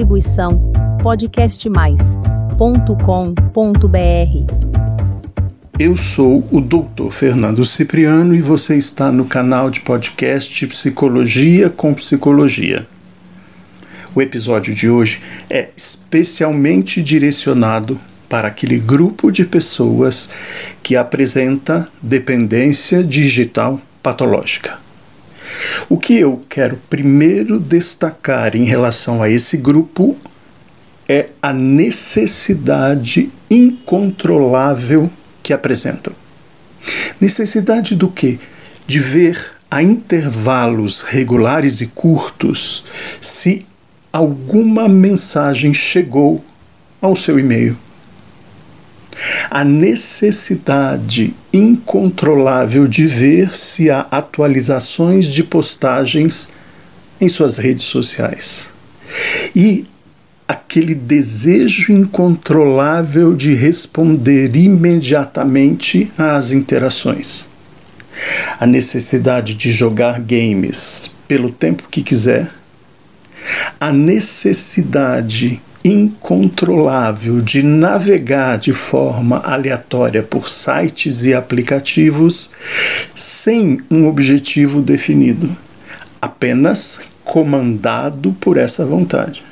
Distribuição podcastmais.com.br. Eu sou o Dr. Fernando Cipriano e você está no canal de podcast Psicologia com Psicologia. O episódio de hoje é especialmente direcionado para aquele grupo de pessoas que apresenta dependência digital patológica. O que eu quero primeiro destacar em relação a esse grupo é a necessidade incontrolável que apresentam. Necessidade do quê? De ver a intervalos regulares e curtos se alguma mensagem chegou ao seu e-mail a necessidade incontrolável de ver se há atualizações de postagens em suas redes sociais. E aquele desejo incontrolável de responder imediatamente às interações. A necessidade de jogar games pelo tempo que quiser. A necessidade incontrolável de navegar de forma aleatória por sites e aplicativos sem um objetivo definido, apenas comandado por essa vontade.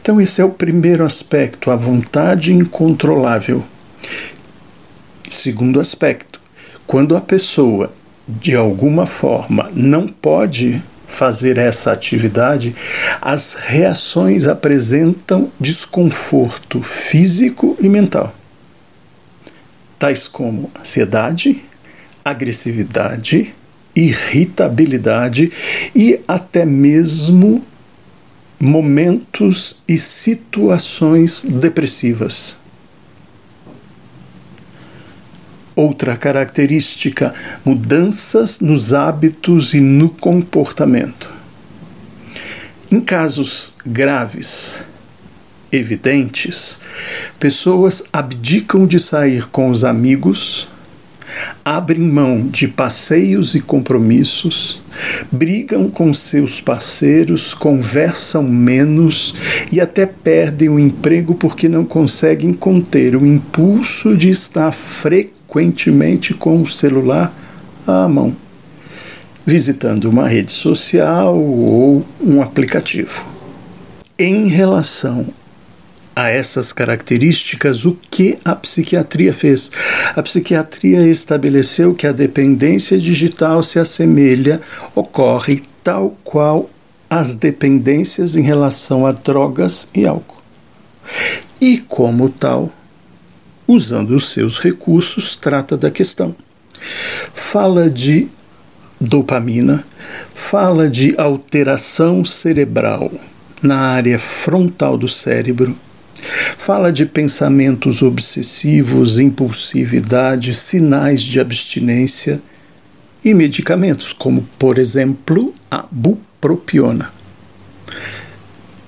Então, esse é o primeiro aspecto, a vontade incontrolável. Segundo aspecto, quando a pessoa, de alguma forma, não pode fazer essa atividade, as reações apresentam desconforto físico e mental, tais como ansiedade, agressividade, irritabilidade e até mesmo momentos e situações depressivas. Outra característica: mudanças nos hábitos e no comportamento. Em casos graves, evidentes, pessoas abdicam de sair com os amigos, abrem mão de passeios e compromissos, brigam com seus parceiros, conversam menos e até perdem o emprego porque não conseguem conter o impulso de estar frequentemente frequentemente com o celular à mão, visitando uma rede social ou um aplicativo. Em relação a essas características, o que a psiquiatria fez? A psiquiatria estabeleceu que a dependência digital se assemelha, ocorre tal qual as dependências em relação a drogas e álcool. E, como tal, usando os seus recursos, trata da questão. Fala de dopamina, fala de alteração cerebral na área frontal do cérebro, fala de pensamentos obsessivos, impulsividade, sinais de abstinência e medicamentos, como, por exemplo, a bupropiona.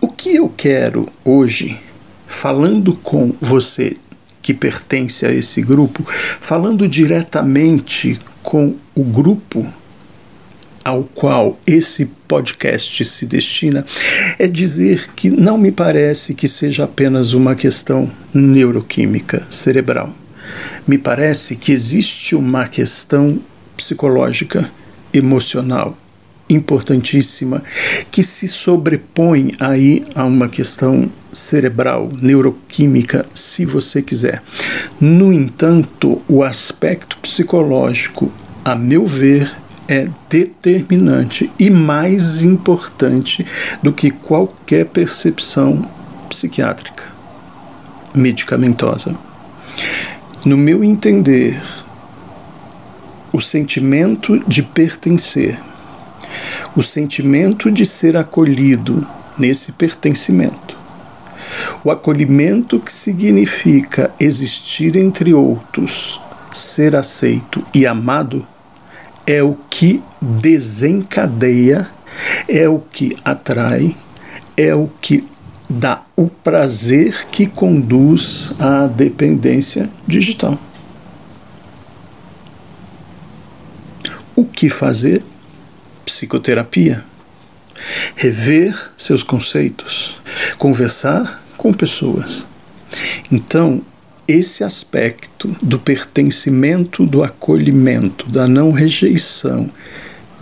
O que eu quero hoje, falando com você que pertence a esse grupo, falando diretamente com o grupo ao qual esse podcast se destina, é dizer que não me parece que seja apenas uma questão neuroquímica cerebral. Me parece que existe uma questão psicológica, emocional, importantíssima que se sobrepõe aí a uma questão cerebral, neuroquímica, se você quiser. No entanto, o aspecto psicológico, a meu ver, é determinante e mais importante do que qualquer percepção psiquiátrica, medicamentosa. No meu entender, o sentimento de pertencer o sentimento de ser acolhido nesse pertencimento. O acolhimento que significa existir entre outros, ser aceito e amado, é o que desencadeia, é o que atrai, é o que dá o prazer que conduz à dependência digital. O que fazer? Psicoterapia, rever seus conceitos, conversar com pessoas. Então, esse aspecto do pertencimento, do acolhimento, da não rejeição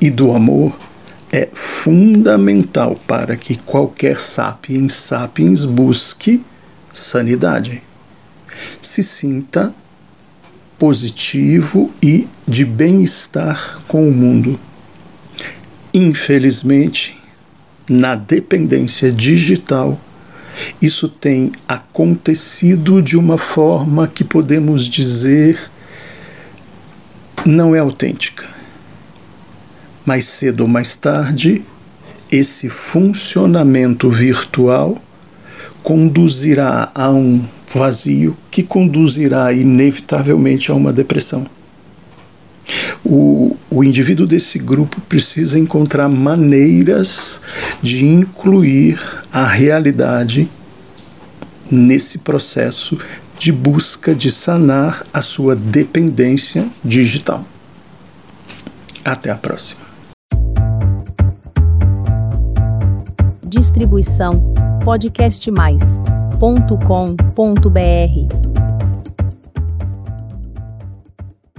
e do amor é fundamental para que qualquer sapiens sapiens busque sanidade. Se sinta positivo e de bem-estar com o mundo. Infelizmente, na dependência digital, isso tem acontecido de uma forma que podemos dizer não é autêntica mais cedo ou mais tarde, esse funcionamento virtual conduzirá a um vazio que conduzirá inevitavelmente a uma depressão. O, o indivíduo desse grupo precisa encontrar maneiras de incluir a realidade nesse processo de busca de sanar a sua dependência digital. Até a próxima. Distribuição podcastmais.com.br